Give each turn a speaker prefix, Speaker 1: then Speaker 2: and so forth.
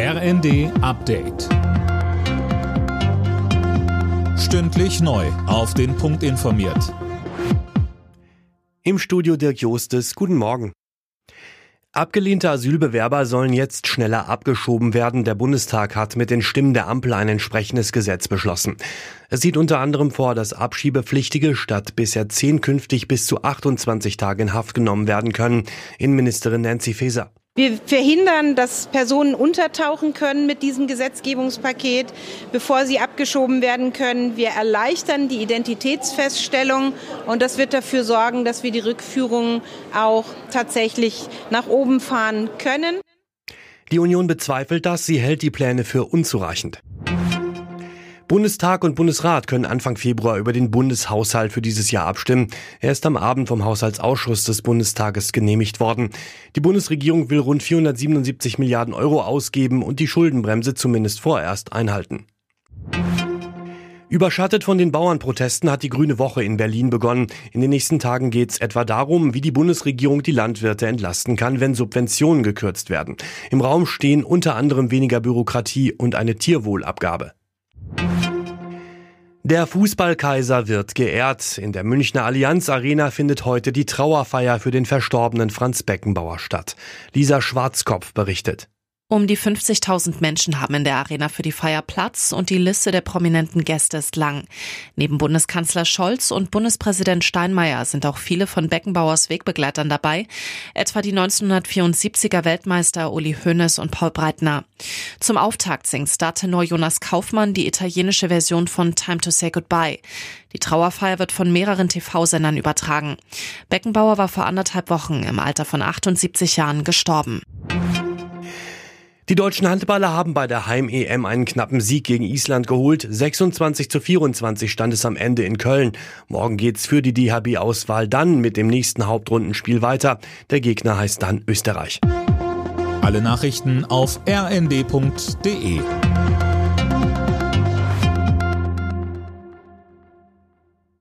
Speaker 1: RND Update. Stündlich neu. Auf den Punkt informiert.
Speaker 2: Im Studio Dirk Jostes. Guten Morgen. Abgelehnte Asylbewerber sollen jetzt schneller abgeschoben werden. Der Bundestag hat mit den Stimmen der Ampel ein entsprechendes Gesetz beschlossen. Es sieht unter anderem vor, dass Abschiebepflichtige statt bisher zehn künftig bis zu 28 Tage in Haft genommen werden können. Innenministerin Nancy Faeser.
Speaker 3: Wir verhindern, dass Personen untertauchen können mit diesem Gesetzgebungspaket, bevor sie abgeschoben werden können. Wir erleichtern die Identitätsfeststellung und das wird dafür sorgen, dass wir die Rückführung auch tatsächlich nach oben fahren können.
Speaker 2: Die Union bezweifelt das. Sie hält die Pläne für unzureichend. Bundestag und Bundesrat können Anfang Februar über den Bundeshaushalt für dieses Jahr abstimmen. Er ist am Abend vom Haushaltsausschuss des Bundestages genehmigt worden. Die Bundesregierung will rund 477 Milliarden Euro ausgeben und die Schuldenbremse zumindest vorerst einhalten. Überschattet von den Bauernprotesten hat die Grüne Woche in Berlin begonnen. In den nächsten Tagen geht es etwa darum, wie die Bundesregierung die Landwirte entlasten kann, wenn Subventionen gekürzt werden. Im Raum stehen unter anderem weniger Bürokratie und eine Tierwohlabgabe. Der Fußballkaiser wird geehrt. In der Münchner Allianz Arena findet heute die Trauerfeier für den verstorbenen Franz Beckenbauer statt. Lisa Schwarzkopf berichtet.
Speaker 4: Um die 50.000 Menschen haben in der Arena für die Feier Platz und die Liste der prominenten Gäste ist lang. Neben Bundeskanzler Scholz und Bundespräsident Steinmeier sind auch viele von Beckenbauers Wegbegleitern dabei, etwa die 1974er Weltmeister Uli Hoeneß und Paul Breitner. Zum Auftakt singt Startenor Jonas Kaufmann die italienische Version von Time to Say Goodbye. Die Trauerfeier wird von mehreren TV-Sendern übertragen. Beckenbauer war vor anderthalb Wochen im Alter von 78 Jahren gestorben.
Speaker 2: Die deutschen Handballer haben bei der Heim-EM einen knappen Sieg gegen Island geholt. 26 zu 24 stand es am Ende in Köln. Morgen geht's für die DHB-Auswahl dann mit dem nächsten Hauptrundenspiel weiter. Der Gegner heißt dann Österreich.
Speaker 1: Alle Nachrichten auf rnd.de